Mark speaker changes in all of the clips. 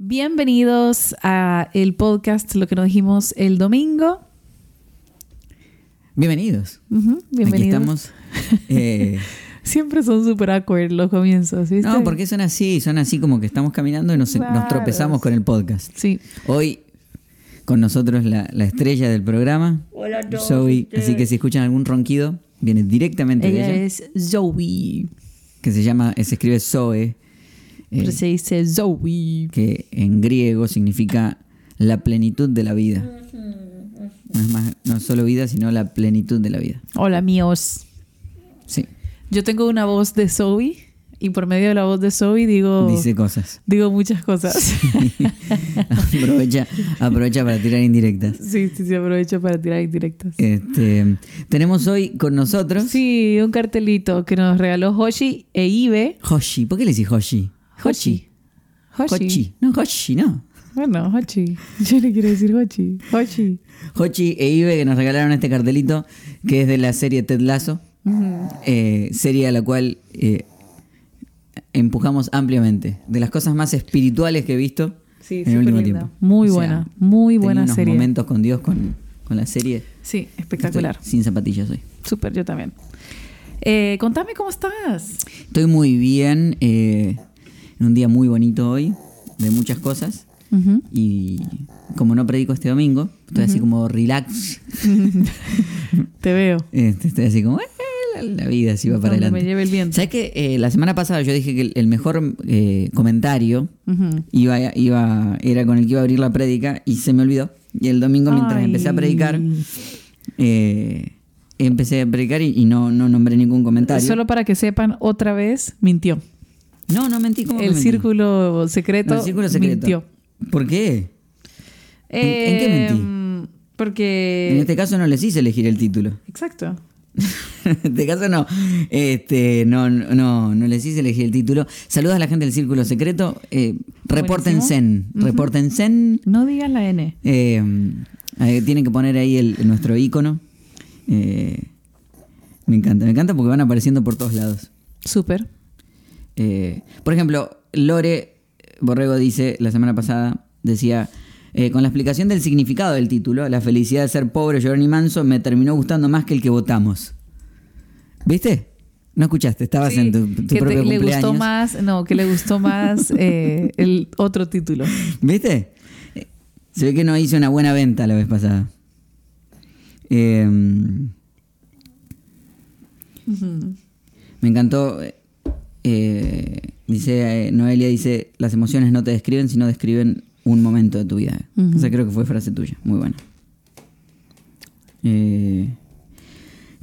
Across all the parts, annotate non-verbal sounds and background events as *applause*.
Speaker 1: Bienvenidos a el podcast Lo que nos dijimos el domingo.
Speaker 2: Bienvenidos.
Speaker 1: Ujú,
Speaker 2: Aquí
Speaker 1: bienvenidos.
Speaker 2: estamos. Eh, *laughs*
Speaker 1: Siempre son súper awkward los comienzos, ¿viste?
Speaker 2: no, porque son así, son así como que estamos caminando y nos, tropezamos con el podcast.
Speaker 1: Sí.
Speaker 2: Hoy con nosotros la, la estrella del programa,
Speaker 3: Hola a todos
Speaker 2: Zoe.
Speaker 3: ustedes.
Speaker 2: Así que si escuchan algún ronquido, viene directamente de
Speaker 1: Ella
Speaker 2: ella,
Speaker 1: es Zoe.
Speaker 2: que se llama, se escribe Zoe, eh,
Speaker 1: se dice Zoe.
Speaker 2: que en griego significa la plenitud de la vida. No es más, no solo vida, sino la plenitud de la vida.
Speaker 1: Hola, míos.
Speaker 2: Sí,
Speaker 1: Yo tengo una voz de Zoe y por medio de la voz de Zoe digo,
Speaker 2: dice cosas.
Speaker 1: digo muchas cosas. *laughs*
Speaker 2: aprovecha, aprovecha para tirar indirectas.
Speaker 1: Sí, sí, sí, aprovecho para tirar indirectas.
Speaker 2: Este, tenemos hoy con nosotros
Speaker 1: Sí, un cartelito que nos regaló Hoshi e Ibe.
Speaker 2: Hoshi. ¿Por qué le decís Hoshi?
Speaker 1: Hoshi. Hoshi.
Speaker 2: No, Hoshi, no.
Speaker 1: Bueno, Hoshi. *laughs* Yo le quiero decir Hoshi. Hoshi.
Speaker 2: Hochi e Ibe que nos regalaron este cartelito que es de la serie Ted Lasso. Eh, serie a la cual eh, empujamos ampliamente. De las cosas más espirituales que he visto
Speaker 1: Sí,
Speaker 2: en el
Speaker 1: súper
Speaker 2: último
Speaker 1: linda.
Speaker 2: tiempo.
Speaker 1: Muy
Speaker 2: O sea,
Speaker 1: buena, muy buena
Speaker 2: unos
Speaker 1: serie.
Speaker 2: momentos con Dios con, con la serie.
Speaker 1: Sí, espectacular.
Speaker 2: Estoy sin zapatillas hoy.
Speaker 1: Súper, yo también. Eh, contame cómo estás.
Speaker 2: Estoy muy bien. eh, en un día muy bonito hoy. De muchas cosas. Y como no predico este domingo, estoy así como relax. *laughs*
Speaker 1: Te veo.
Speaker 2: Este, estoy así como, "Eh, la, la vida así va para
Speaker 1: Donde
Speaker 2: adelante.
Speaker 1: me lleve el viento.
Speaker 2: ¿Sabes que eh, la semana pasada yo dije que el, mejor eh, comentario iba, iba, era con el que iba a abrir la prédica y se me olvidó? Y el domingo mientras
Speaker 1: Ay.
Speaker 2: empecé a predicar, eh, empecé a predicar y, y no, no nombré ningún comentario.
Speaker 1: Solo para que sepan, otra vez mintió.
Speaker 2: No, no mentí. ¿cómo que
Speaker 1: El
Speaker 2: mentí?
Speaker 1: círculo secreto,
Speaker 2: No, el círculo secreto.
Speaker 1: mintió.
Speaker 2: ¿Por qué? ¿En- en qué mentí?
Speaker 1: Eh, Porque...
Speaker 2: En este caso no les hice elegir el título.
Speaker 1: Exacto. *laughs*
Speaker 2: en este caso no. Este, no, no, no les hice elegir el título. Saludos a la gente del Círculo Secreto. Eh, repórtense. Repórtense.
Speaker 1: No digas la N.
Speaker 2: Eh, eh, tienen que poner ahí el, nuestro icono. Eh, me encanta, me encanta porque van apareciendo por todos lados.
Speaker 1: Súper.
Speaker 2: Eh, por ejemplo, Lore Borrego dice la semana pasada, decía, eh, con la explicación del significado del título, la felicidad de ser pobre, llorón y manso, me terminó gustando más que el que votamos. ¿Viste? No escuchaste, estabas
Speaker 1: Sí,
Speaker 2: en tu, tu
Speaker 1: que te-
Speaker 2: propio
Speaker 1: le
Speaker 2: cumpleaños.
Speaker 1: gustó más, no, que le gustó más *laughs* eh, el otro título.
Speaker 2: ¿Viste? Se ve que no hice una buena venta la vez pasada. Eh, me encantó. Eh, dice eh, Noelia, dice, las emociones no te describen, sino describen un momento de tu vida. Esa creo que fue frase tuya. Muy buena. Eh,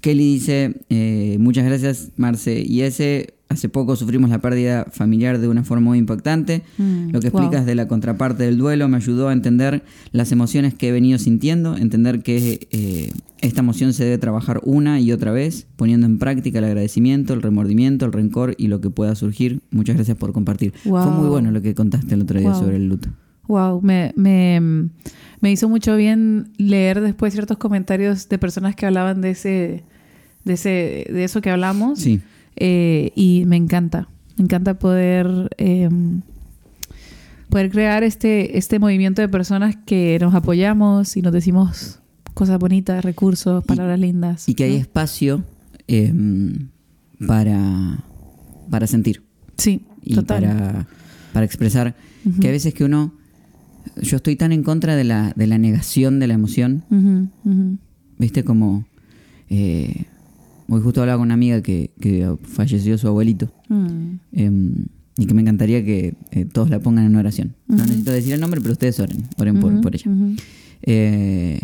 Speaker 2: Kelly dice, muchas gracias Marce y ese. Hace poco sufrimos la pérdida familiar de una forma muy impactante.
Speaker 1: Mm,
Speaker 2: Lo que
Speaker 1: wow.
Speaker 2: explicas de la contraparte del duelo me ayudó a entender las emociones que he venido sintiendo, entender que eh, esta emoción se debe trabajar una y otra vez, poniendo en práctica el agradecimiento, el remordimiento, el rencor y lo que pueda surgir. Muchas gracias por compartir. Fue muy bueno lo que contaste el otro día
Speaker 1: Wow.
Speaker 2: sobre el luto.
Speaker 1: Wow, me, me, me hizo mucho bien leer después ciertos comentarios de personas que hablaban de ese, de ese, de eso que hablamos.
Speaker 2: Sí.
Speaker 1: Eh, y me encanta, me encanta poder, eh, poder crear este, este movimiento de personas que nos apoyamos y nos decimos cosas bonitas, recursos, palabras lindas.
Speaker 2: Y que hay espacio eh, para, para sentir.
Speaker 1: Sí,
Speaker 2: y
Speaker 1: total.
Speaker 2: para, para expresar que a veces que uno yo estoy tan en contra de la, de la negación de la emoción viste como eh, hoy justo hablaba con una amiga que, que falleció su abuelito
Speaker 1: Mm.
Speaker 2: em, y que me encantaría que eh, todos la pongan en oración no necesito decir el nombre pero ustedes oren oren por, por ella. Eh,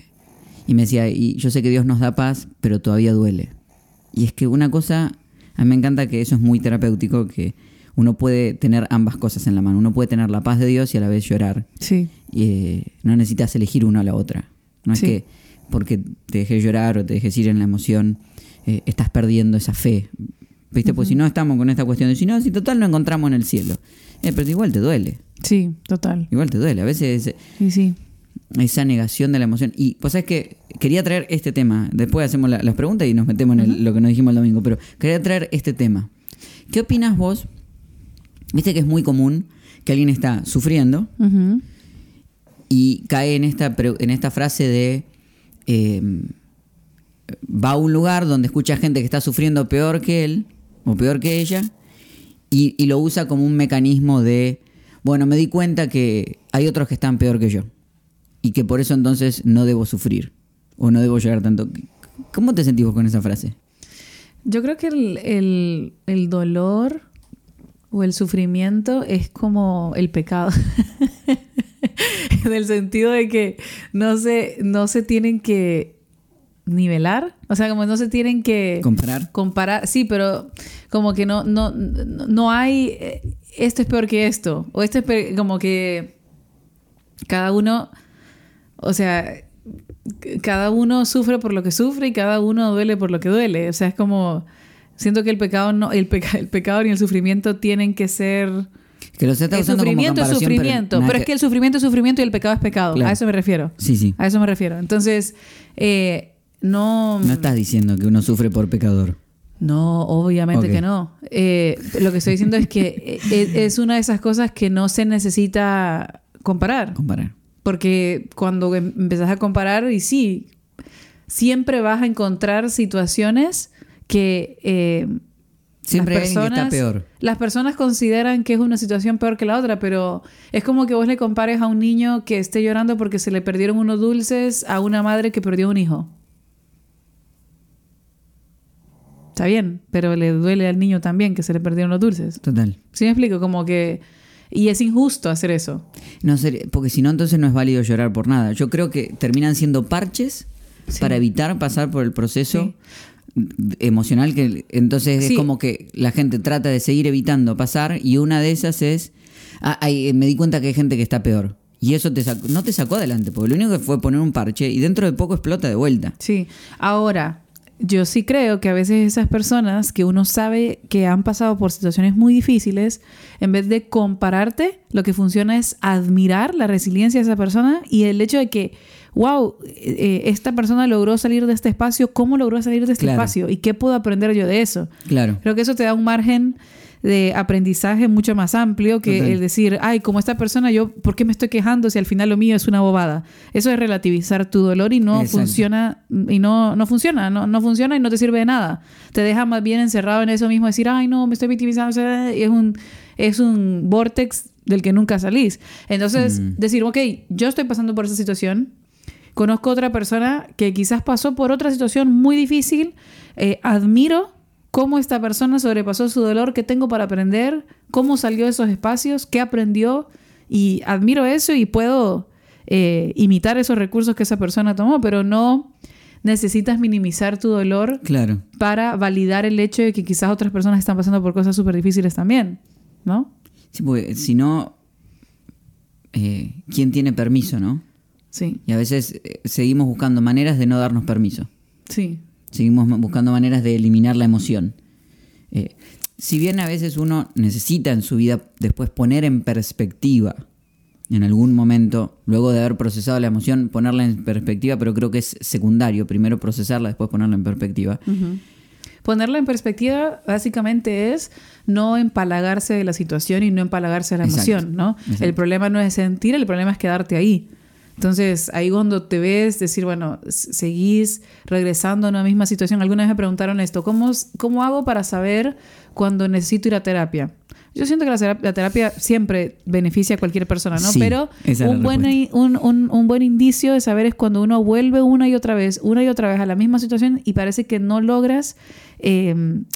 Speaker 2: y me decía, y yo sé que Dios nos da paz, pero todavía duele. Y es que una cosa, a mí me encanta que eso es muy terapéutico, que uno puede tener ambas cosas en la mano. Uno puede tener la paz de Dios y a la vez llorar.
Speaker 1: Sí,
Speaker 2: Y, eh, no necesitas elegir una o la otra. No es que porque te dejes llorar o te dejes ir en la emoción, eh, estás perdiendo esa fe. ¿Viste? Pues si no estamos con esta cuestión de si no, si total no encontramos en el cielo. Eh, pero igual te duele.
Speaker 1: sí, total.
Speaker 2: Igual te duele. A veces
Speaker 1: Sí, sí.
Speaker 2: esa negación de la emoción. Y pues es que quería traer este tema. Después hacemos la- las preguntas y nos metemos en el- lo que nos dijimos el domingo. Pero quería traer este tema. ¿Qué opinas vos? Viste que es muy común que alguien está sufriendo y cae en esta, en esta frase de eh, va a un lugar donde escucha gente que está sufriendo peor que él o peor que ella y, lo usa como un mecanismo de, bueno, me di cuenta que hay otros que están peor que yo y que por eso entonces no debo sufrir o no debo llorar tanto. ¿Cómo te sentís vos con esa frase?
Speaker 1: Yo creo que el, el- el dolor o el sufrimiento es como el pecado. *laughs* en el sentido de que no se, no se tienen que nivelar. O sea, como no se tienen que
Speaker 2: ¿Comparar?
Speaker 1: comparar. Sí, pero como que no, no, no hay. eh, Esto es peor que esto. O esto es pe- como que cada uno. O sea, cada uno sufre por lo que sufre y cada uno duele por lo que duele. O sea, es como. Siento que el pecado no, el, peca- el pecado ni el sufrimiento tienen que ser.
Speaker 2: Que lo está
Speaker 1: El sufrimiento es
Speaker 2: pero
Speaker 1: sufrimiento. Pero, es que el sufrimiento es sufrimiento y el pecado es pecado.
Speaker 2: Claro.
Speaker 1: A eso me refiero.
Speaker 2: Sí, sí.
Speaker 1: A eso me refiero. Entonces, eh, no.
Speaker 2: No estás diciendo que uno sufre por pecador.
Speaker 1: No, obviamente que no. Eh, lo que estoy diciendo es que es, es una de esas cosas que no se necesita comparar.
Speaker 2: Comparar.
Speaker 1: Porque cuando em- empezás a comparar, y sí, siempre vas a encontrar situaciones que eh,
Speaker 2: Siempre
Speaker 1: las
Speaker 2: que está peor.
Speaker 1: las personas consideran que es una situación peor que la otra, pero es como que vos le compares a un niño que esté llorando porque se le perdieron unos dulces a una madre que perdió un hijo. Está bien, pero le duele al niño también que se le perdieron los dulces.
Speaker 2: Total.
Speaker 1: ¿Sí me explico? Como que... Y es injusto hacer eso.
Speaker 2: No sé, porque si no, entonces no es válido llorar por nada. Yo creo que terminan siendo parches
Speaker 1: Sí.
Speaker 2: para evitar pasar por el proceso emocional que entonces
Speaker 1: Sí.
Speaker 2: es como que la gente trata de seguir evitando pasar y una de esas es ah, ay, me di cuenta que hay gente que está peor y eso te sacó- no te sacó adelante porque lo único que fue poner un parche y dentro de poco explota de vuelta
Speaker 1: Sí. Ahora, yo sí creo que a veces esas personas que uno sabe que han pasado por situaciones muy difíciles, en vez de compararte, lo que funciona es admirar la resiliencia de esa persona y el hecho de que, wow, eh, esta persona logró salir de este espacio, ¿cómo logró salir de este
Speaker 2: Claro.
Speaker 1: espacio? ¿Y qué puedo aprender yo de eso?
Speaker 2: claro
Speaker 1: Creo que eso te da un margen de aprendizaje mucho más amplio que el decir, ay, como esta persona, yo, ¿por qué me estoy quejando si al final lo mío es una bobada? Eso es relativizar tu dolor y no
Speaker 2: Exacto.
Speaker 1: funciona, y no, no funciona, no, no funciona y no te sirve de nada. Te deja más bien encerrado en eso mismo, decir, ay, no, me estoy victimizando, es un, es un vortex del que nunca salís. Entonces,
Speaker 2: Mm.
Speaker 1: decir, ok, yo estoy pasando por esa situación, Conozco otra persona que quizás pasó por otra situación muy difícil. eh, admiro cómo esta persona sobrepasó su dolor, qué tengo para aprender, cómo salió de esos espacios, qué aprendió. Y admiro eso y puedo eh, imitar esos recursos que esa persona tomó, pero no necesitas minimizar tu dolor
Speaker 2: claro.
Speaker 1: para validar el hecho de que quizás otras personas están pasando por cosas súper difíciles también, ¿no?
Speaker 2: sí, porque si no eh, quién tiene permiso no
Speaker 1: Sí,
Speaker 2: y a veces eh, seguimos buscando maneras de no darnos permiso.
Speaker 1: Sí,
Speaker 2: Seguimos buscando maneras de eliminar la emoción. Eh, si bien a veces uno necesita en su vida después poner en perspectiva, en algún momento, luego de haber procesado la emoción, ponerla en perspectiva, pero creo que es secundario. Primero procesarla, después ponerla en perspectiva.
Speaker 1: Ponerla en perspectiva básicamente es no empalagarse de la situación y no empalagarse de la
Speaker 2: Exacto,
Speaker 1: emoción, ¿no?
Speaker 2: exacto.
Speaker 1: El problema no es sentir, el problema es quedarte ahí. Entonces, ahí cuando te ves, decir, bueno, seguís regresando a una misma situación. Alguna vez me preguntaron esto, ¿cómo, ¿cómo hago para saber cuando necesito ir a terapia? Yo siento que la, terapia- la terapia siempre beneficia a cualquier persona, ¿no?
Speaker 2: Sí,
Speaker 1: Pero un buen, un, un- un buen indicio de saber es cuando uno vuelve una y otra vez, una y otra vez a la misma situación y parece que no logras eh,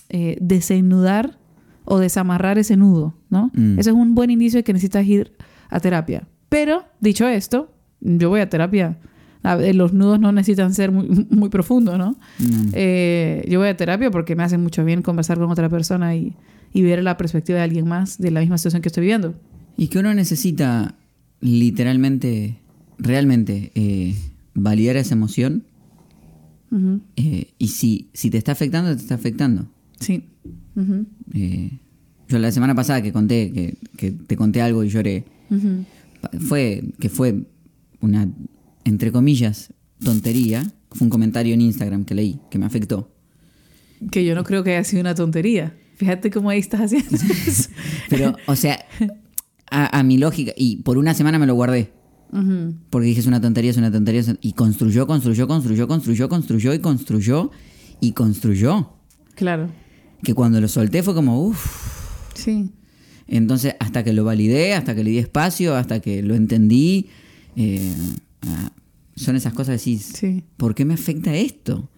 Speaker 1: eh, desenudar o desamarrar ese nudo, ¿no?
Speaker 2: Mm.
Speaker 1: Ese es un buen indicio de que necesitas ir a terapia. Pero, dicho esto, yo voy a terapia. A ver, Los nudos no necesitan ser muy, *laughs* muy profundos, ¿no?
Speaker 2: Mm.
Speaker 1: Eh, yo voy a terapia porque me hace mucho bien conversar con otra persona y, y ver la perspectiva de alguien más de la misma situación que estoy viviendo.
Speaker 2: Y que uno necesita literalmente, realmente, eh, validar esa emoción. Eh, y si, si te está afectando, te está afectando.
Speaker 1: Sí.
Speaker 2: Eh, yo la semana pasada que conté, que, que te conté algo y lloré, fue que fue una, entre comillas, tontería. Fue un comentario en Instagram que leí, que me afectó.
Speaker 1: Que yo no creo que haya sido una tontería. Fíjate cómo ahí estás haciendo *laughs* eso.
Speaker 2: Pero, o sea, a, a mi lógica. Y por una semana me lo guardé. Porque dije, es una tontería, es una tontería. es una-". Y construyó, construyó, construyó, construyó, construyó y construyó y construyó.
Speaker 1: Claro.
Speaker 2: Que cuando lo solté fue como, uff.
Speaker 1: Sí.
Speaker 2: Entonces, hasta que lo validé, hasta que le di espacio, hasta que lo entendí, eh, son esas cosas que decís,
Speaker 1: Sí.
Speaker 2: ¿por qué me afecta esto?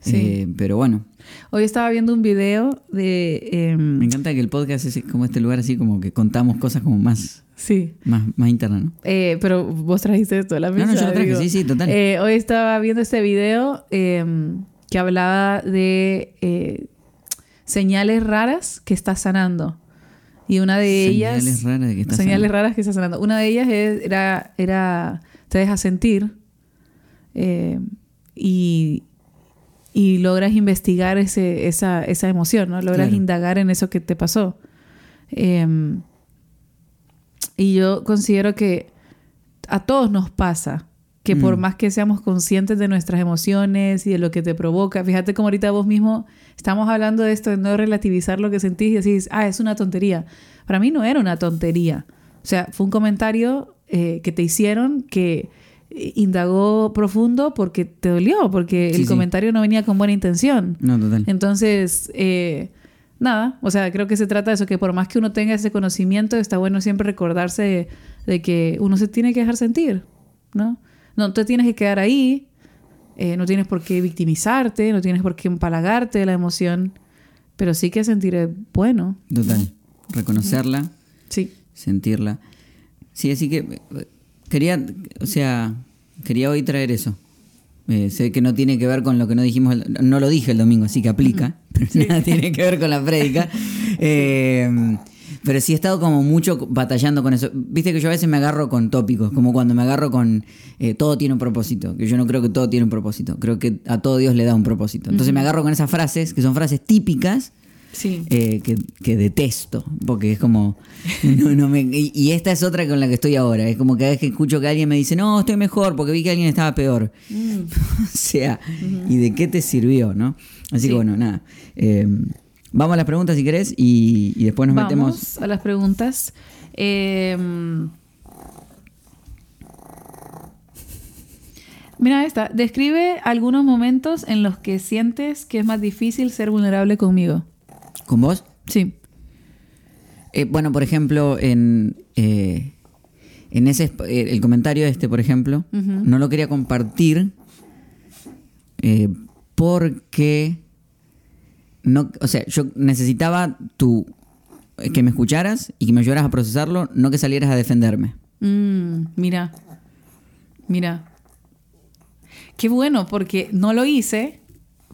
Speaker 1: Sí.
Speaker 2: Eh, pero bueno,
Speaker 1: Hoy estaba viendo un video de... em,
Speaker 2: me encanta que el podcast es como este lugar así como que contamos cosas como más,
Speaker 1: sí.
Speaker 2: más, más internas, ¿no?
Speaker 1: Eh, pero vos trajiste esto a la
Speaker 2: No,
Speaker 1: mesa.
Speaker 2: no, yo lo traje,
Speaker 1: digo.
Speaker 2: sí, sí, total.
Speaker 1: Hoy estaba viendo este video em, que hablaba de señales raras que estás sanando. Y una de ellas...
Speaker 2: Señales raras que estás
Speaker 1: señales
Speaker 2: sanando.
Speaker 1: raras que estás sanando. Una de ellas era, era te deja sentir eh, y, y logras investigar ese, esa, esa emoción, ¿no? Logras
Speaker 2: Claro.
Speaker 1: indagar en eso que te pasó. Em, y yo considero que a todos nos pasa que por
Speaker 2: Mm.
Speaker 1: más que seamos conscientes de nuestras emociones y de lo que te provoca, fíjate como ahorita vos mismo estamos hablando de esto, de no relativizar lo que sentís y decís, ah, es una tontería. Para mí no era una tontería. O sea, fue un comentario eh, que te hicieron que eh, indagó profundo porque te dolió, porque
Speaker 2: Sí,
Speaker 1: el
Speaker 2: sí.
Speaker 1: comentario no venía con buena intención.
Speaker 2: No, total.
Speaker 1: Entonces, eh, nada, o sea, creo que se trata de eso, que por más que uno tenga ese conocimiento, está bueno siempre recordarse de, de que uno se tiene que dejar sentir, ¿no? No te tienes que quedar ahí, eh, no tienes por qué victimizarte, no tienes por qué empalagarte de la emoción, pero sí que sentir es bueno.
Speaker 2: Total. Reconocerla,
Speaker 1: Sí.
Speaker 2: sentirla. Sí, así que quería, o sea, quería hoy traer eso. Eh, sé que no tiene que ver con lo que no dijimos, el- no lo dije el domingo, así que aplica, pero nada tiene que ver con la prédica. *laughs* Eh, pero sí he estado como mucho batallando con eso. Viste que yo a veces me agarro con tópicos, como cuando me agarro con eh, todo tiene un propósito, que yo no creo que todo tiene un propósito, creo que a todo Dios le da un propósito. Entonces me agarro con esas frases, que son frases típicas,
Speaker 1: Sí.
Speaker 2: eh, que, que detesto, porque es como... no, no me- y, esta es otra con la que estoy ahora, es como cada vez que escucho que alguien me dice, no, estoy mejor porque vi que alguien estaba peor. *laughs* o sea, ¿y de qué te sirvió, no? Así
Speaker 1: Sí.
Speaker 2: que bueno, nada. Eh, vamos a las preguntas si querés y, y después nos
Speaker 1: Vamos
Speaker 2: metemos...
Speaker 1: a las preguntas. Eh, mira esta. Describe algunos momentos en los que sientes que es más difícil ser vulnerable conmigo.
Speaker 2: ¿Con vos?
Speaker 1: Sí.
Speaker 2: Eh, bueno, por ejemplo, en, eh, en ese el comentario este, por ejemplo, no lo quería compartir eh, porque no, o sea, yo necesitaba tu eh, que me escucharas y que me ayudaras a procesarlo, no que salieras a defenderme.
Speaker 1: Mm, mira. Mira. Qué bueno, porque no lo hice,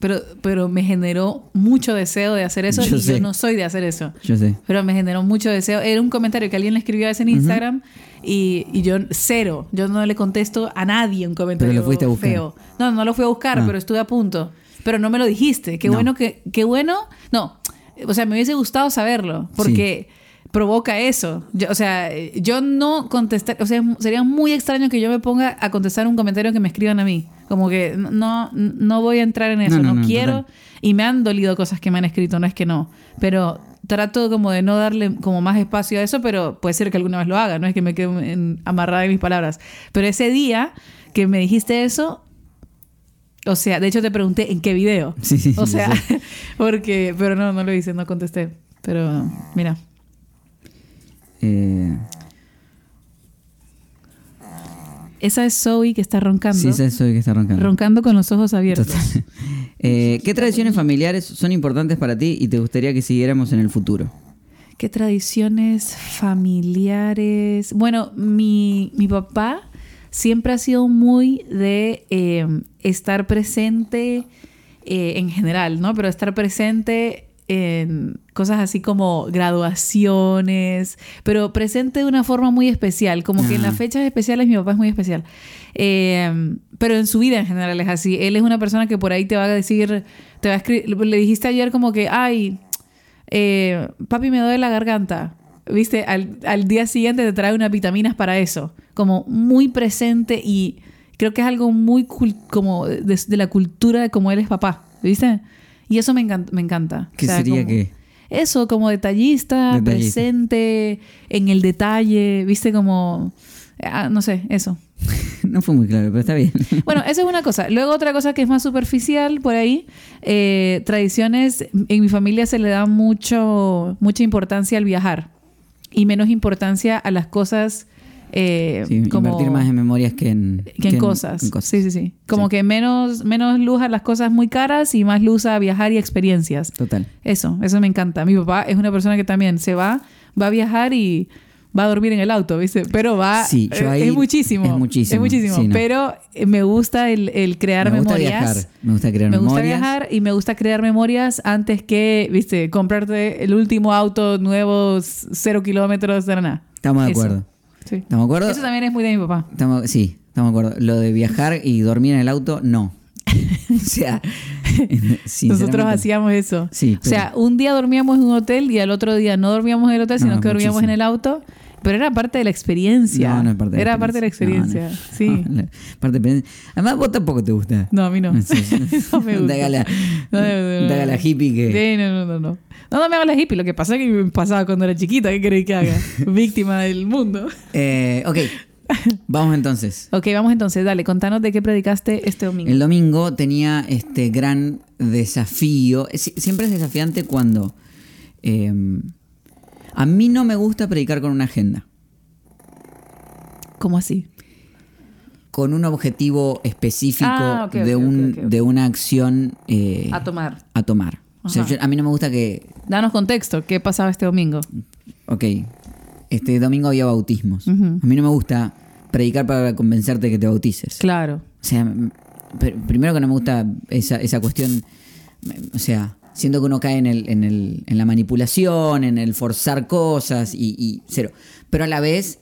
Speaker 1: pero, pero me generó mucho deseo de hacer eso
Speaker 2: Yo
Speaker 1: y
Speaker 2: sé.
Speaker 1: yo no soy de hacer eso.
Speaker 2: Yo sé.
Speaker 1: Pero me generó mucho deseo. Era un comentario que alguien le escribió a ese en Instagram y, y yo cero. Yo no le contesto a nadie un comentario
Speaker 2: Pero lo fuiste a buscar.
Speaker 1: feo. No, no lo fui a buscar,
Speaker 2: Ah.
Speaker 1: pero estuve a punto. Pero no me lo dijiste. Qué
Speaker 2: No.
Speaker 1: bueno que... Qué bueno... No. O sea, me hubiese gustado saberlo. Porque provoca eso. Yo- o sea, yo no contestar... O sea, sería muy extraño que yo me ponga a contestar un comentario que me escriban a mí. Como que no, no voy a entrar en eso.
Speaker 2: No,
Speaker 1: No,
Speaker 2: no, no,
Speaker 1: quiero...
Speaker 2: total.
Speaker 1: Y me han dolido cosas que me han escrito, no es que no. Pero trato como de no darle como más espacio a eso, pero puede ser que alguna vez lo haga, no es que me quede en- amarrada en mis palabras. Pero ese día que me dijiste eso, o sea, de hecho te pregunté en qué video.
Speaker 2: Sí, sí,
Speaker 1: O sea,
Speaker 2: sí. *laughs*
Speaker 1: porque, pero no, no lo hice, no contesté. Pero mira,
Speaker 2: Eh,
Speaker 1: esa es Zoe que está roncando.
Speaker 2: sí, ese soy que está roncando.
Speaker 1: Roncando con los ojos abiertos.
Speaker 2: Total. Eh, ¿Qué tradiciones familiares son importantes para ti y te gustaría que siguiéramos en el futuro?
Speaker 1: ¿Qué tradiciones familiares? Bueno, mi, mi papá siempre ha sido muy de eh, estar presente eh, en general, ¿no? Pero estar presente en cosas así como graduaciones, pero presente de una forma muy especial, como que en las fechas especiales mi papá es muy especial. Eh, pero en su vida en general es así. Él es una persona que por ahí te va a decir, te va a escribir, le dijiste ayer como que, ay, eh, papi me duele la garganta. ¿Viste? Al, al día siguiente te trae unas vitaminas para eso. Como muy presente y creo que es algo muy cul- como de, de la cultura de cómo él es papá. ¿Viste? Y eso me encanta. Me encanta.
Speaker 2: ¿Qué
Speaker 1: O sea,
Speaker 2: sería
Speaker 1: como- eso, como detallista,
Speaker 2: Detallista.
Speaker 1: presente, en el detalle, viste como, ah, no sé, eso. *laughs*
Speaker 2: No fue muy claro, pero está bien. *laughs*
Speaker 1: Bueno, esa es una cosa. Luego otra cosa que es más superficial por ahí, eh, tradiciones, en mi familia se le da mucho, mucha importancia al viajar y menos importancia a las cosas eh,
Speaker 2: Sí,
Speaker 1: como
Speaker 2: Invertir más en memorias que en,
Speaker 1: que en cosas.
Speaker 2: en cosas.
Speaker 1: Sí, sí, sí. Como
Speaker 2: Sí.
Speaker 1: que menos, menos luz a las cosas muy caras y más luz a viajar y experiencias.
Speaker 2: Total.
Speaker 1: Eso, eso me encanta. Mi papá es una persona que también se va, va a viajar y va a dormir en el auto, ¿viste? Pero va...
Speaker 2: Sí, yo
Speaker 1: eh,
Speaker 2: ahí-
Speaker 1: es muchísimo.
Speaker 2: es muchísimo,
Speaker 1: Es muchísimo.
Speaker 2: sí, no.
Speaker 1: Pero eh, me gusta el, el crear
Speaker 2: me gusta
Speaker 1: memorias.
Speaker 2: viajar, me gusta crear
Speaker 1: Me gusta
Speaker 2: memorias.
Speaker 1: viajar y me gusta crear memorias antes que, viste, comprarte el último auto nuevo, cero kilómetros, de nada.
Speaker 2: Estamos de
Speaker 1: Eso.
Speaker 2: acuerdo.
Speaker 1: Sí.
Speaker 2: ¿Estamos de acuerdo?
Speaker 1: Eso también es muy de mi papá.
Speaker 2: Estamos, sí, estamos de acuerdo. Lo de viajar y dormir en el auto, no. *laughs* o sea,
Speaker 1: Nosotros hacíamos eso.
Speaker 2: Sí,
Speaker 1: O sea, un día dormíamos en un hotel y al otro día no dormíamos en el hotel,
Speaker 2: No,
Speaker 1: sino que dormíamos
Speaker 2: muchísimo.
Speaker 1: en el auto. Pero era parte de la experiencia.
Speaker 2: No, no es parte de la
Speaker 1: Era parte de la experiencia.
Speaker 2: No, no. *laughs*
Speaker 1: Sí.
Speaker 2: No, la parte de- Además, vos tampoco te gusta.
Speaker 1: No, a mí no.
Speaker 2: Sí, sí. *laughs*
Speaker 1: no me gusta. No, no, no, no.
Speaker 2: la hippie que...
Speaker 1: Sí, no, no, no, no. No, no me hago la hippie. Lo que pasa es que me pasaba cuando era chiquita. ¿Qué queréis que haga? *laughs* Víctima del mundo.
Speaker 2: Eh, ok, *laughs* vamos entonces.
Speaker 1: Ok, vamos entonces. Dale, contanos de qué predicaste este domingo.
Speaker 2: El domingo tenía este gran desafío. Es- Siempre es desafiante cuando... eh, a mí no me gusta predicar con una agenda.
Speaker 1: ¿Cómo así?
Speaker 2: Con un objetivo específico
Speaker 1: Ah,
Speaker 2: de, un, de una acción eh,
Speaker 1: A tomar.
Speaker 2: a tomar. O sea,
Speaker 1: Ajá.
Speaker 2: yo- a mí no me gusta que...
Speaker 1: Danos contexto. ¿Qué pasaba este domingo?
Speaker 2: Ok, este domingo había bautismos. A mí no me gusta predicar para convencerte que te bautices.
Speaker 1: Claro.
Speaker 2: O sea, m- pr- primero que no me gusta esa, esa cuestión, m- o sea, siento que uno cae en, el, en, el, en la manipulación, en el forzar cosas y, y cero. Pero a la vez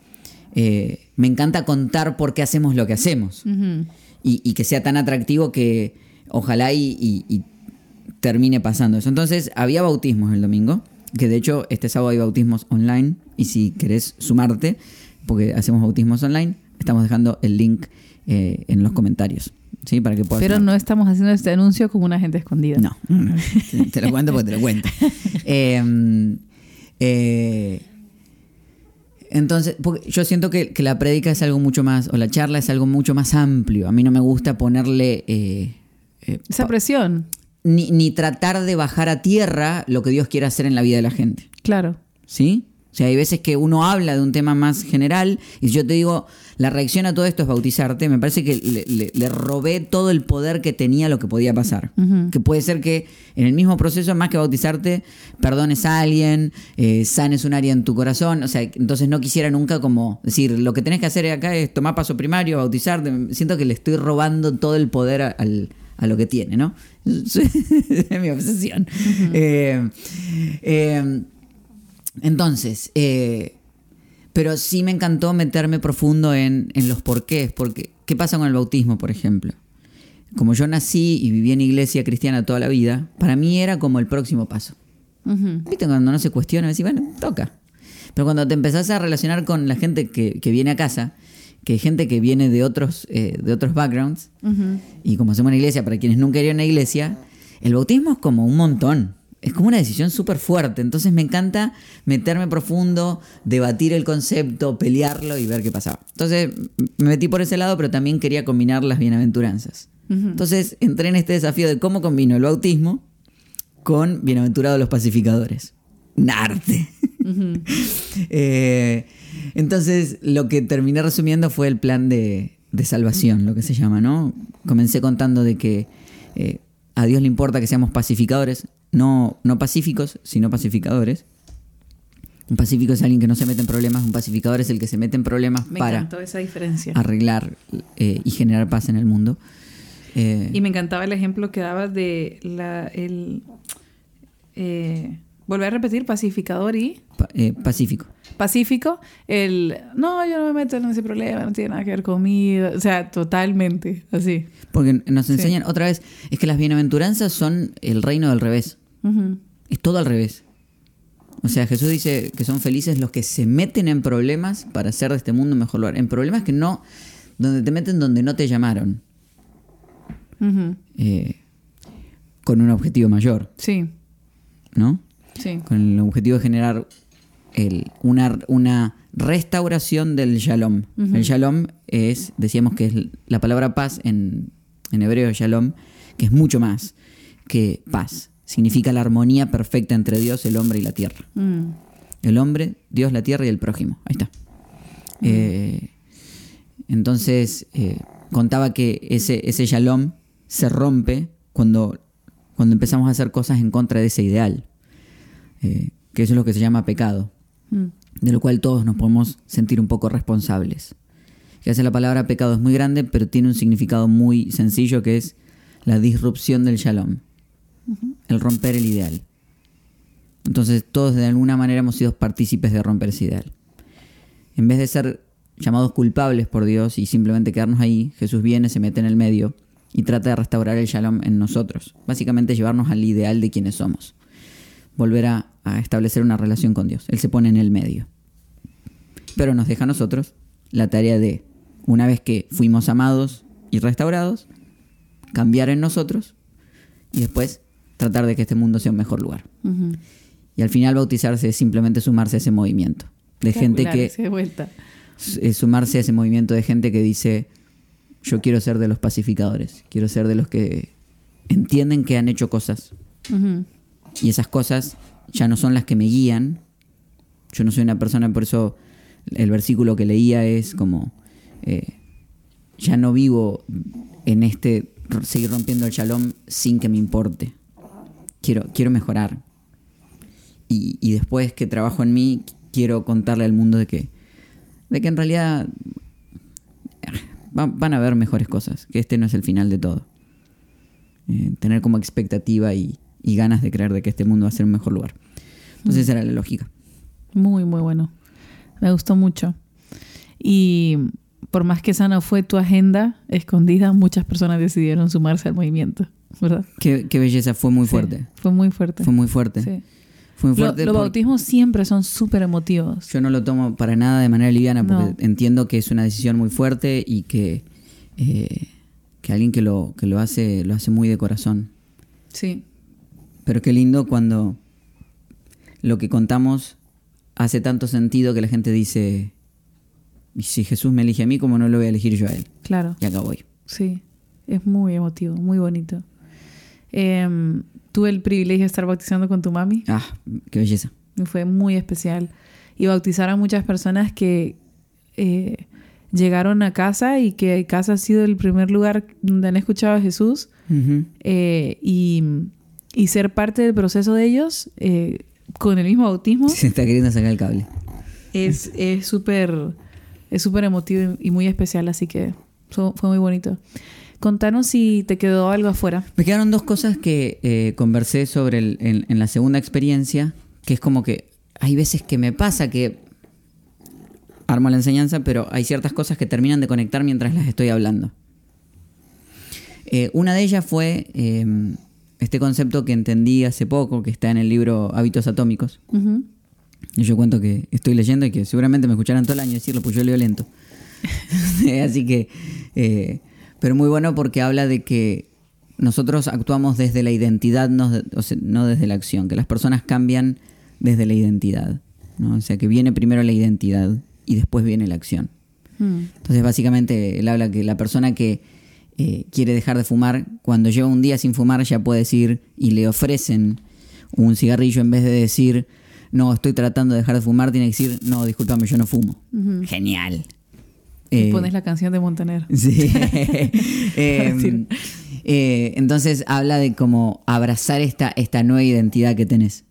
Speaker 2: eh, me encanta contar por qué hacemos lo que hacemos y, y que sea tan atractivo que ojalá y, y- y termine pasando eso. Entonces, había bautismos el domingo, que de hecho este sábado hay bautismos online y si querés sumarte, porque hacemos bautismos online, estamos dejando el link eh, en los comentarios, ¿sí? Para que puedas...
Speaker 1: Pero
Speaker 2: sumarte.
Speaker 1: no estamos haciendo este anuncio con una gente escondida.
Speaker 2: No, te, lo cuento porque te lo cuento. *laughs* Eh, eh, entonces, yo siento que, que la prédica es algo mucho más, o la charla es algo mucho más amplio. A mí no me gusta ponerle... eh, eh,
Speaker 1: Esa presión.
Speaker 2: Ni, ni tratar de bajar a tierra lo que Dios quiere hacer en la vida de la gente.
Speaker 1: Claro.
Speaker 2: ¿Sí? O sea, hay veces que uno habla de un tema más general y si yo te digo, la reacción a todo esto es bautizarte, me parece que le, le- le robé todo el poder que tenía lo que podía pasar. Que puede ser que en el mismo proceso, más que bautizarte, perdones a alguien, eh, sanes un área en tu corazón. O sea, entonces no quisiera nunca como decir, lo que tenés que hacer acá es tomar paso primario, bautizarte. Siento que le estoy robando todo el poder al, a lo que tiene, ¿no? es *laughs* mi obsesión. Eh, eh, entonces, eh, pero sí me encantó meterme profundo en, en los porqués. Porque, ¿Qué pasa con el bautismo, por ejemplo? Como yo nací y viví en iglesia cristiana toda la vida, para mí era como el próximo paso.
Speaker 1: Ujú.
Speaker 2: ¿Viste? Cuando no se cuestiona, decís, bueno, toca. Pero cuando te empezás a relacionar con la gente que, que viene a casa, que hay gente que viene de otros, eh, de otros backgrounds, y como hacemos una iglesia, para quienes nunca irían a una iglesia, el bautismo es como un montón. Es como una decisión súper fuerte. Entonces me encanta meterme profundo, debatir el concepto, pelearlo y ver qué pasaba. Entonces me metí por ese lado, pero también quería combinar las bienaventuranzas. Entonces entré en este desafío de cómo combino el bautismo con bienaventurados los pacificadores. Un arte. *laughs* Eh, entonces, lo que terminé resumiendo fue el plan de, de salvación, lo que se llama, ¿no? Comencé contando de que eh, a Dios le importa que seamos pacificadores, no, no pacíficos, sino pacificadores. Un pacífico es alguien que no se mete en problemas, un pacificador es el que se mete en problemas
Speaker 1: Me
Speaker 2: para
Speaker 1: esa diferencia.
Speaker 2: arreglar eh, y generar paz en el mundo. Eh,
Speaker 1: Y me encantaba el ejemplo que dabas de la, el... Eh, volver a repetir, pacificador y
Speaker 2: pa- eh, pacífico.
Speaker 1: pacífico. El, no, yo no me meto en ese problema, no tiene nada que ver conmigo. O sea, totalmente, así.
Speaker 2: Porque nos
Speaker 1: Sí.
Speaker 2: enseñan, otra vez, es que las bienaventuranzas son el reino del revés. Es todo al revés. O sea, Jesús dice que son felices los que se meten en problemas para hacer de este mundo un mejor lugar. En problemas que no, donde te meten donde no te llamaron, eh, con un objetivo mayor,
Speaker 1: Sí.
Speaker 2: ¿no?
Speaker 1: Sí.
Speaker 2: con el objetivo de generar el- una, una restauración del shalom. El shalom es, decíamos que es la palabra paz en, en hebreo, shalom, que es mucho más que paz. Significa la armonía perfecta entre Dios, el hombre y la tierra.
Speaker 1: Mm.
Speaker 2: El hombre, Dios, la tierra y el prójimo. Ahí está. Eh, entonces, eh, contaba que ese, ese shalom se rompe cuando, cuando empezamos a hacer cosas en contra de ese ideal, eh, que eso es lo que se llama pecado,
Speaker 1: Mm.
Speaker 2: de lo cual todos nos podemos sentir un poco responsables. Que hace la palabra pecado es muy grande, pero tiene un significado muy sencillo que es la disrupción del shalom, el romper el ideal. Entonces todos de alguna manera hemos sido partícipes de romper ese ideal. En vez de ser llamados culpables por Dios y simplemente quedarnos ahí, Jesús viene, se mete en el medio y trata de restaurar el shalom en nosotros. Básicamente llevarnos al ideal de quienes somos. Volver a, a establecer una relación con Dios. Él se pone en el medio. Pero nos deja a nosotros la tarea de, una vez que fuimos amados y restaurados, cambiar en nosotros y después tratar de que este mundo sea un mejor lugar. Y al final bautizarse es simplemente sumarse a ese movimiento. De gente que
Speaker 1: sí, de vuelta.
Speaker 2: es sumarse a ese movimiento de gente que dice, yo quiero ser de los pacificadores, quiero ser de los que entienden que han hecho cosas y esas cosas ya no son las que me guían. Yo no soy una persona, por eso el versículo que leía es como, eh, ya no vivo en este seguir rompiendo el shalom sin que me importe. Quiero, quiero mejorar. Y, después que trabajo en mí, quiero contarle al mundo de que, de que en realidad eh, va- van a haber mejores cosas, que este no es el final de todo. Eh, tener como expectativa y, y ganas de creer de que este mundo va a ser un mejor lugar. Entonces esa era la lógica.
Speaker 1: Muy, muy bueno. Me gustó mucho. Y por más que esa no fue tu agenda escondida, muchas personas decidieron sumarse al movimiento, ¿verdad?
Speaker 2: Qué, qué belleza, fue muy
Speaker 1: Sí,
Speaker 2: fuerte.
Speaker 1: fue muy fuerte.
Speaker 2: Fue muy fuerte.
Speaker 1: Sí.
Speaker 2: Fue muy
Speaker 1: Lo-
Speaker 2: fuerte.
Speaker 1: los bautismos siempre son súper emotivos.
Speaker 2: Yo no lo tomo para nada de manera liviana porque
Speaker 1: No.
Speaker 2: entiendo que es una decisión muy fuerte y que, eh, que alguien que lo, que lo hace lo hace muy de corazón.
Speaker 1: Sí.
Speaker 2: Pero qué lindo cuando lo que contamos hace tanto sentido que la gente dice, "Y si Jesús me elige a mí, ¿cómo no lo voy a elegir yo a él?
Speaker 1: Claro.
Speaker 2: Y acá voy.
Speaker 1: Sí. Es muy emotivo, muy bonito. Em, tuve el privilegio de estar bautizando con tu mami.
Speaker 2: Ah, qué belleza.
Speaker 1: Fue muy especial. Y bautizar a muchas personas que eh, llegaron a casa y que casa ha sido el primer lugar donde han escuchado a Jesús. Eh, y, y ser parte del proceso de ellos eh, con el mismo bautismo
Speaker 2: Se está queriendo sacar el cable.
Speaker 1: es súper es súper emotivo y muy especial, así que fue, fue muy bonito. Contanos si te quedó algo afuera.
Speaker 2: Me quedaron dos cosas que eh, conversé sobre el- en, en la segunda experiencia, que es como que hay veces que me pasa que armo la enseñanza, pero hay ciertas cosas que terminan de conectar mientras las estoy hablando. Eh, una de ellas fue eh, este concepto que entendí hace poco, que está en el libro Hábitos Atómicos. Y yo cuento que estoy leyendo y que seguramente me escucharán todo el año decirlo, pues yo leo lento. *laughs* Así que, eh, pero muy bueno porque habla de que nosotros actuamos desde la identidad, no, o sea, no desde la acción, que las personas cambian desde la identidad. ¿no? O sea, que viene primero la identidad y después viene la acción.
Speaker 1: Mm.
Speaker 2: Entonces, básicamente, él habla que la persona que eh, quiere dejar de fumar, cuando lleva un día sin fumar, ya puede decir y le ofrecen un cigarrillo en vez de decir, no, estoy tratando de dejar de fumar, tiene que decir, no, discúlpame, yo no fumo. Genial.
Speaker 1: Y
Speaker 2: Eh,
Speaker 1: pones la canción de Montaner. *laughs*
Speaker 2: Sí. *laughs* Eh,
Speaker 1: Mentira.
Speaker 2: eh, entonces habla de cómo abrazar esta, esta nueva identidad que tenés.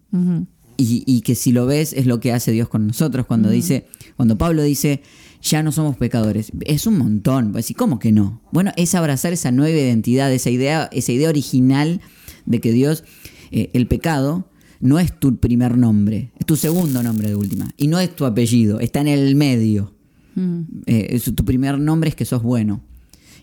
Speaker 2: Y que si lo ves es lo que hace Dios con nosotros cuando dice, cuando Pablo dice, ya no somos pecadores. Es un montón. Pues, ¿y cómo que no? Bueno, es abrazar esa nueva identidad, esa idea, esa idea original de que Dios, eh, el pecado, no es tu primer nombre, es tu segundo nombre de última. Y no es tu apellido, está en el medio.
Speaker 1: Mm.
Speaker 2: Eh, es- tu primer nombre es que sos bueno.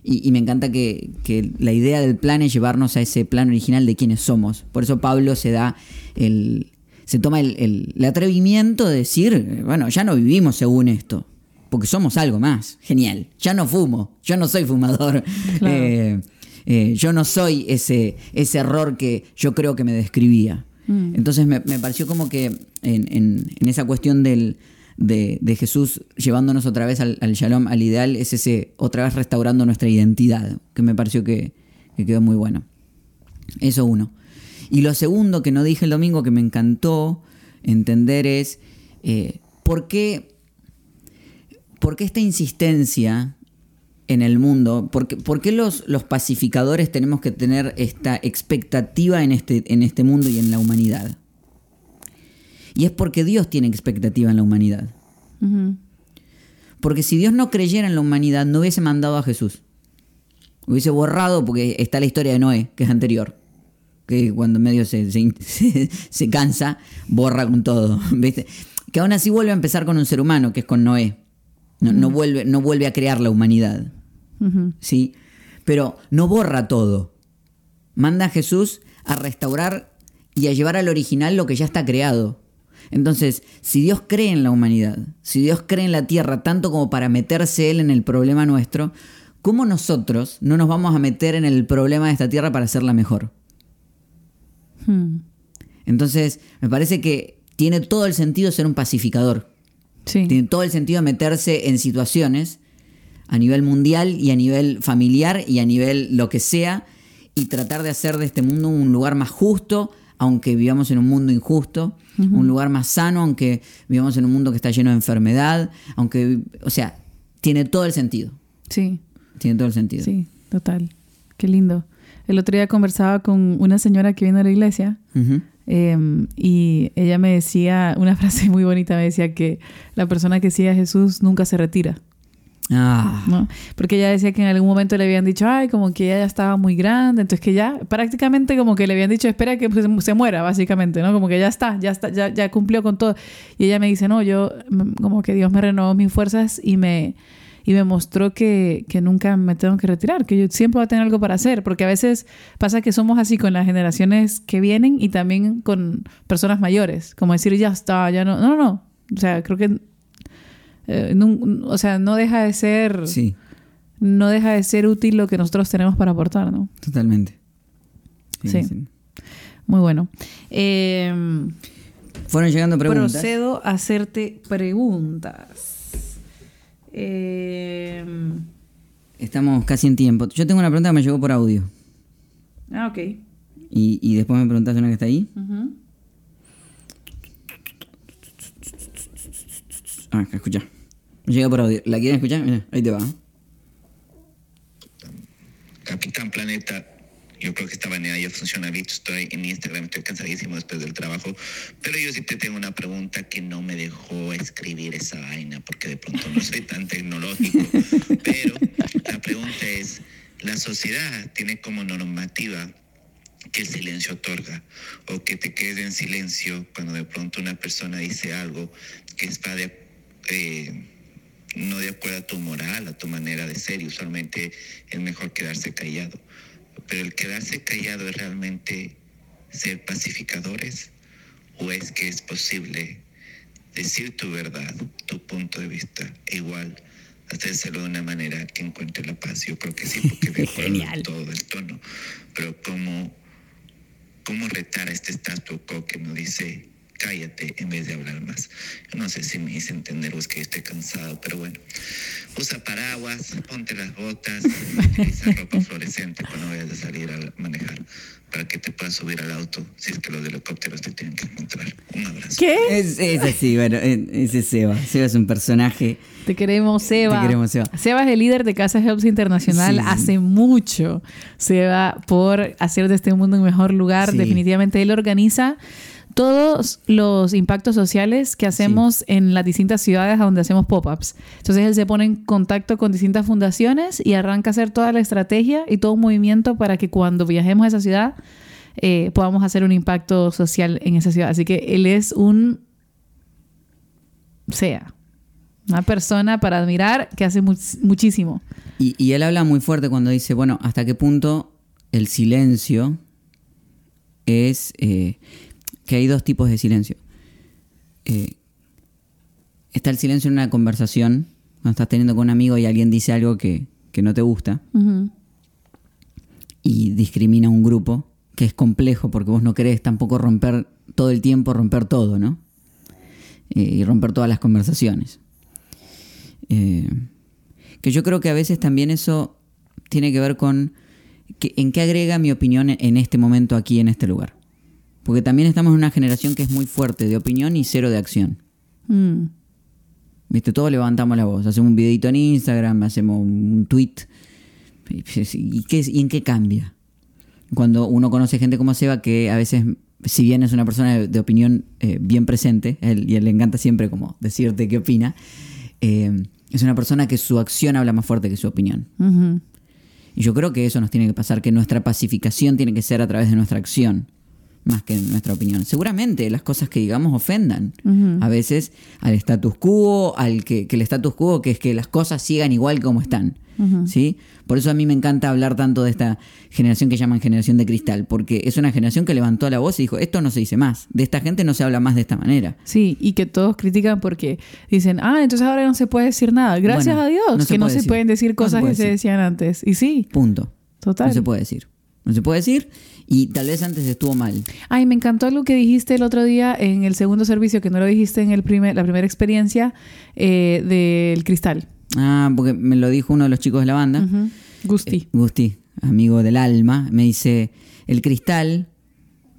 Speaker 2: Y, y me encanta que, que la idea del plan es llevarnos a ese plan original de quiénes somos. Por eso Pablo se da el. se toma el, el- el atrevimiento de decir, bueno, ya no vivimos según esto. Porque somos algo más. Genial. Ya no fumo. Yo no soy fumador.
Speaker 1: Claro.
Speaker 2: Eh, eh, yo no soy ese, ese error que yo creo que me describía.
Speaker 1: Mm.
Speaker 2: Entonces me, me pareció como que en, en- en esa cuestión del, de, de Jesús llevándonos otra vez al, al shalom, al ideal, es ese otra vez restaurando nuestra identidad, que me pareció que, que quedó muy bueno. Eso uno. Y lo segundo que no dije el domingo que me encantó entender es eh, por qué, por qué esta insistencia en el mundo, por qué, por qué los, los pacificadores tenemos que tener esta expectativa en este, en este mundo y en la humanidad. Y es porque Dios tiene expectativa en la humanidad. Porque si Dios no creyera en la humanidad, no hubiese mandado a Jesús. Hubiese borrado, porque está la historia de Noé, que es anterior. Que cuando medio se, se, *laughs* se- se cansa, borra con todo. *laughs* ¿viste? Que aún así vuelve a empezar con un ser humano, que es con Noé. No, no vuelve, no vuelve a crear la humanidad. ¿sí? Pero no borra todo. Manda a Jesús a restaurar y a llevar al original lo que ya está creado. Entonces, si Dios cree en la humanidad, si Dios cree en la tierra tanto como para meterse Él en el problema nuestro, ¿cómo nosotros no nos vamos a meter en el problema de esta tierra para hacerla mejor?
Speaker 1: Hmm.
Speaker 2: Entonces, me parece que tiene todo el sentido ser un pacificador.
Speaker 1: Sí.
Speaker 2: Tiene todo el sentido meterse en situaciones a nivel mundial y a nivel familiar y a nivel lo que sea y tratar de hacer de este mundo un lugar más justo, aunque vivamos en un mundo injusto, un lugar más sano, aunque vivamos en un mundo que está lleno de enfermedad, aunque, o sea, tiene todo el sentido.
Speaker 1: Sí.
Speaker 2: Tiene todo el sentido.
Speaker 1: Sí, total. Qué lindo. El otro día conversaba con una señora que viene a la iglesia. Eh, y ella me decía una *laughs* frase muy bonita, me decía que la persona que sigue a Jesús nunca se retira,
Speaker 2: Ah,
Speaker 1: ¿no? Porque ella decía que en algún momento le habían dicho, ay, como que ella ya estaba muy grande, entonces que ya prácticamente como que le habían dicho, espera que se muera, básicamente, ¿no? Como que ya está, ya está, ya, ya cumplió con todo. Y ella me dice, no, yo, mm, como que Dios me renovó mis fuerzas y me, y me mostró que, que nunca me tengo que retirar, que yo siempre voy a tener algo para hacer, porque a veces pasa que somos así con las generaciones que vienen y también con personas mayores, como decir, ya está, ya no, no, no, no. O sea, creo que, eh, nun- o sea, no deja de ser,
Speaker 2: sí,
Speaker 1: no deja de ser útil lo que nosotros tenemos para aportar, ¿no?
Speaker 2: totalmente.
Speaker 1: Sí. Muy bueno. Eh,
Speaker 2: Fueron llegando preguntas.
Speaker 1: procedo a hacerte preguntas. Eh,
Speaker 2: Estamos casi en tiempo. Yo tengo una pregunta que me llegó por audio.
Speaker 1: ah, ok.
Speaker 2: Y, y después me preguntas una que está ahí.
Speaker 1: Ujú.
Speaker 2: Ah, escucha. Me llega por audio. ¿La quieren escuchar? Mira, ahí te va.
Speaker 3: Capitán Planeta, yo creo que esta manera ya funciona bien. Estoy en Instagram, estoy cansadísimo después del trabajo. Pero yo sí te tengo una pregunta que no me dejó escribir esa vaina, porque de pronto no soy tan tecnológico. Pero la pregunta es: ¿la sociedad tiene como normativa que el silencio otorga o que te quedes en silencio cuando de pronto una persona dice algo que está de, eh, no de acuerdo a tu moral, a tu manera de ser y usualmente es mejor quedarse callado. Pero el quedarse callado es realmente ser pacificadores o es que es posible decir tu verdad, tu punto de vista, e igual hacérselo de una manera que encuentre la paz. Yo creo que sí, porque *laughs* de acuerdo todo el tono. Pero cómo, cómo retar a este statu quo que nos dice cállate en vez de hablar más. Yo no sé si me hice entender o es que yo estoy cansado, pero bueno. Usa paraguas, ponte las botas, utiliza *laughs* ropa fluorescente cuando vayas a salir a manejar para que te puedas subir al auto si es que los helicópteros te tienen que encontrar. Un abrazo.
Speaker 1: ¿Qué?
Speaker 2: Es, es así, bueno, eh, ese es Seba. Seba es un personaje.
Speaker 1: Te queremos, Seba.
Speaker 2: Te queremos, Seba.
Speaker 1: Seba es el líder de Casa Helps Internacional
Speaker 2: Sí, sí.
Speaker 1: hace mucho. Seba, por hacer de este mundo un mejor lugar,
Speaker 2: Sí.
Speaker 1: definitivamente él organiza todos los impactos sociales que hacemos en las distintas ciudades a donde hacemos pop-ups. Entonces él se pone en contacto con distintas fundaciones y arranca a hacer toda la estrategia y todo un movimiento para que cuando viajemos a esa ciudad eh, podamos hacer un impacto social en esa ciudad. Así que él es un sea una persona para admirar que hace much- muchísimo.
Speaker 2: Y, y él habla muy fuerte cuando dice, bueno, ¿hasta qué punto el silencio es... eh, que hay dos tipos de silencio. Eh, está el silencio en una conversación, cuando estás teniendo con un amigo y alguien dice algo que, que no te gusta y discrimina a un grupo, que es complejo porque vos no querés tampoco romper todo el tiempo, romper todo, ¿no? Eh, y romper todas las conversaciones. Eh, que yo creo que a veces también eso tiene que ver con que- en qué agrega mi opinión en este momento aquí, en este lugar. Porque también estamos en una generación que es muy fuerte de opinión y cero de acción.
Speaker 1: Mm.
Speaker 2: ¿Viste? Todos levantamos la voz. Hacemos un videito en Instagram, hacemos un tweet. ¿Y, qué, ¿Y en qué cambia? Cuando uno conoce gente como Seba, que a veces, si bien es una persona de, de opinión eh, bien presente, él, y a él le encanta siempre como decirte qué opina, eh, es una persona que su acción habla más fuerte que su opinión. Y yo creo que eso nos tiene que pasar, que nuestra pacificación tiene que ser a través de nuestra acción, más que nuestra opinión. Seguramente las cosas que digamos ofendan a veces al status quo, al que, que el status quo, que es que las cosas sigan igual como están. ¿sí? Por eso a mí me encanta hablar tanto de esta generación que llaman generación de cristal, porque es una generación que levantó la voz y dijo, esto no se dice más, de esta gente no se habla más de esta manera.
Speaker 1: Sí, y que todos critican porque dicen, ah, entonces ahora no se puede decir nada. Gracias
Speaker 2: Bueno,
Speaker 1: a Dios
Speaker 2: no
Speaker 1: que no se pueden decir
Speaker 2: No se
Speaker 1: cosas
Speaker 2: puede
Speaker 1: que se decían antes. Y sí,
Speaker 2: Punto.
Speaker 1: total.
Speaker 2: No se puede decir. No se puede decir y tal vez antes estuvo mal.
Speaker 1: Ay, me encantó algo que dijiste el otro día en el segundo servicio, que no lo dijiste en el primer, la primera experiencia eh, del cristal.
Speaker 2: Ah, porque me lo dijo uno de los chicos de la banda.
Speaker 1: Gusti.
Speaker 2: Eh, Gusti, amigo del alma, me dice, el cristal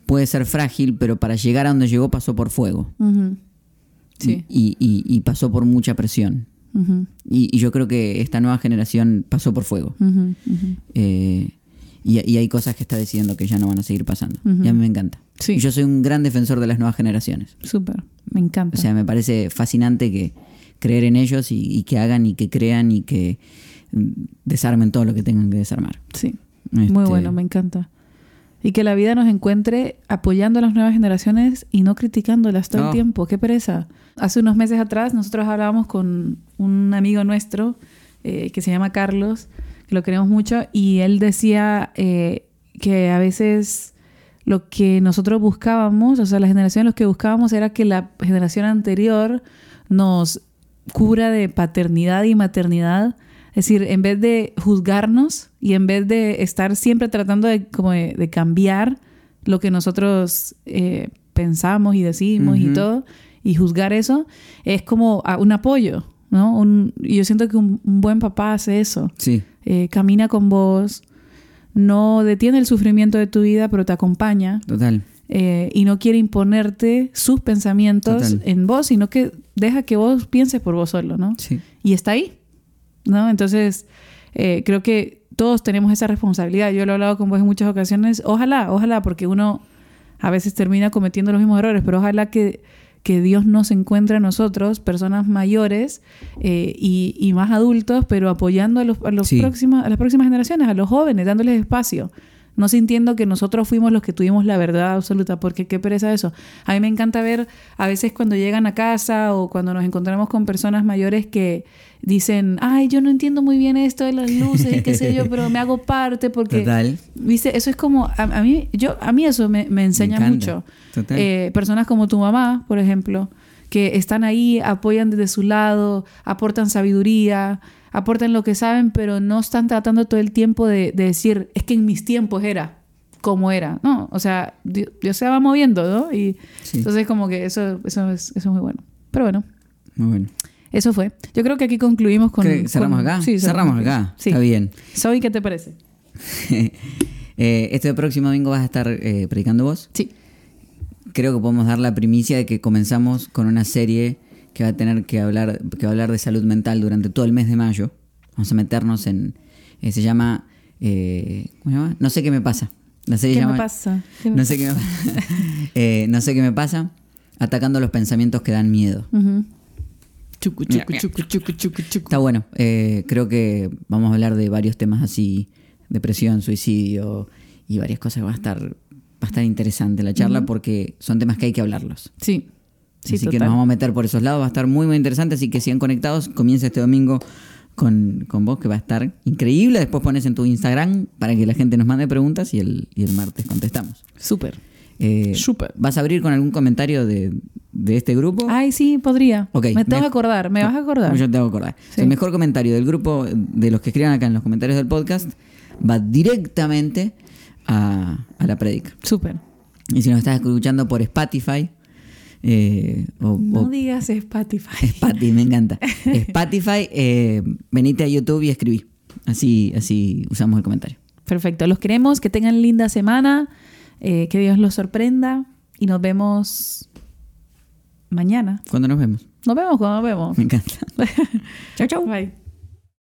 Speaker 2: puede ser frágil, pero para llegar a donde llegó pasó por fuego.
Speaker 1: Sí.
Speaker 2: Y, y- y pasó por mucha presión. Y, y yo creo que esta nueva generación pasó por fuego. Eh, y, y hay cosas que está diciendo que ya no van a seguir pasando. Y a mí me encanta.
Speaker 1: Sí.
Speaker 2: Y yo soy un gran defensor de las nuevas generaciones.
Speaker 1: Súper. Me encanta.
Speaker 2: O sea, me parece fascinante que creer en ellos y, y que hagan y que crean y que mm, desarmen todo lo que tengan que desarmar.
Speaker 1: sí. Muy
Speaker 2: Este,
Speaker 1: bueno, me encanta. Y que la vida nos encuentre apoyando a las nuevas generaciones y no criticándolas todo
Speaker 2: Oh.
Speaker 1: el tiempo. Qué pereza. Hace unos meses atrás nosotros hablábamos con un amigo nuestro eh, que se llama Carlos, que lo queremos mucho, y él decía eh, que a veces lo que nosotros buscábamos, o sea, la generación los que buscábamos era que la generación anterior nos cubra de paternidad y maternidad. Es decir, en vez de juzgarnos y en vez de estar siempre tratando de, como de, de cambiar lo que nosotros eh, pensamos y decimos y todo, y juzgar eso, es como a- un apoyo, ¿no? Un- y yo siento que un, un buen papá hace eso.
Speaker 2: Sí,
Speaker 1: Eh, camina con vos, no detiene el sufrimiento de tu vida, pero te acompaña
Speaker 2: total.
Speaker 1: eh, y no quiere imponerte sus pensamientos
Speaker 2: Total.
Speaker 1: en vos, sino que deja que vos pienses por vos solo, ¿no?
Speaker 2: Sí.
Speaker 1: Y está ahí, ¿no? Entonces, eh, creo que todos tenemos esa responsabilidad. Yo lo he hablado con vos en muchas ocasiones. Ojalá, ojalá, porque uno a veces termina cometiendo los mismos errores, pero ojalá que, que Dios nos encuentre a nosotros, personas mayores eh, y, y más adultos, pero apoyando a, los, a, los
Speaker 2: Sí.
Speaker 1: próximas, a las próximas generaciones, a los jóvenes, dándoles espacio. No sintiendo que nosotros fuimos los que tuvimos la verdad absoluta, porque qué pereza eso. A mí me encanta ver a veces cuando llegan a casa o cuando nos encontramos con personas mayores que dicen, ay, yo no entiendo muy bien esto de las luces y qué sé yo, pero me hago parte porque...
Speaker 2: Total.
Speaker 1: Viste, eso es como, a, a mí, yo, a mí eso me, me enseña mucho.
Speaker 2: Total.
Speaker 1: Eh, personas como tu mamá, por ejemplo, que están ahí, apoyan desde su lado, aportan sabiduría, aportan lo que saben, pero no están tratando todo el tiempo de, de decir, es que en mis tiempos era como era. No, o sea, Di- Dios se va moviendo, ¿no? Y
Speaker 2: Sí.
Speaker 1: entonces como que eso, eso, es, eso es muy bueno. Pero bueno,
Speaker 2: Muy bueno.
Speaker 1: eso fue. Yo creo que aquí concluimos con...
Speaker 2: ¿Qué, ¿Cerramos
Speaker 1: con-
Speaker 2: acá?
Speaker 1: Sí,
Speaker 2: cerramos acá.
Speaker 1: Sí.
Speaker 2: Está bien.
Speaker 1: Zoe, ¿qué te parece? *laughs*
Speaker 2: Eh, este próximo domingo vas a estar eh, predicando vos.
Speaker 1: Sí.
Speaker 2: Creo que podemos dar la primicia de que comenzamos con una serie que va a tener que hablar, que va a hablar de salud mental durante todo el mes de mayo. Vamos a meternos en. eh, se llama. eh, ¿Cómo se llama? No sé qué me pasa. La serie
Speaker 1: ¿Qué
Speaker 2: llama-
Speaker 1: me pasa? ¿Qué me-
Speaker 2: No sé qué me pasa. *laughs* Eh, no sé qué me pasa. Atacando los pensamientos que dan miedo.
Speaker 1: Chucu,
Speaker 2: Mira,
Speaker 1: chucu, chucu, chucu, chucu, chucu.
Speaker 2: Está bueno. Eh, creo que vamos a hablar de varios temas así: depresión, suicidio y varias cosas que va a estar, va a estar interesante la charla porque son temas que hay que hablarlos.
Speaker 1: Sí. Sí,
Speaker 2: así que nos vamos a meter por esos lados, va a estar muy muy interesante, así que sigan conectados, comienza este domingo con, con vos que va a estar increíble, después pones en tu Instagram para que la gente nos mande preguntas y el, y el martes contestamos.
Speaker 1: Súper.
Speaker 2: Eh,
Speaker 1: Súper.
Speaker 2: ¿Vas a abrir con algún comentario de, de este grupo?
Speaker 1: Ay, sí, podría.
Speaker 2: Ok,
Speaker 1: me tengo que acordar, me vas a acordar.
Speaker 2: Yo te tengo que acordar.
Speaker 1: Sí.
Speaker 2: El mejor comentario del grupo, de los que escriban acá en los comentarios del podcast, va directamente a, a la prédica.
Speaker 1: Súper.
Speaker 2: Y si nos estás escuchando por Spotify, eh, o,
Speaker 1: No
Speaker 2: o-
Speaker 1: digas Spotify. *laughs*
Speaker 2: Spotify, me encanta. *laughs* Spotify, eh, venite a YouTube y escribí. Así, así usamos el comentario.
Speaker 1: Perfecto. Los queremos. Que tengan linda semana. eh, que Dios los sorprenda. Y nos vemos mañana.
Speaker 2: ¿Cuándo nos vemos?
Speaker 1: Nos vemos cuando nos vemos.
Speaker 2: Me encanta. *laughs*
Speaker 1: chau, chau. Bye.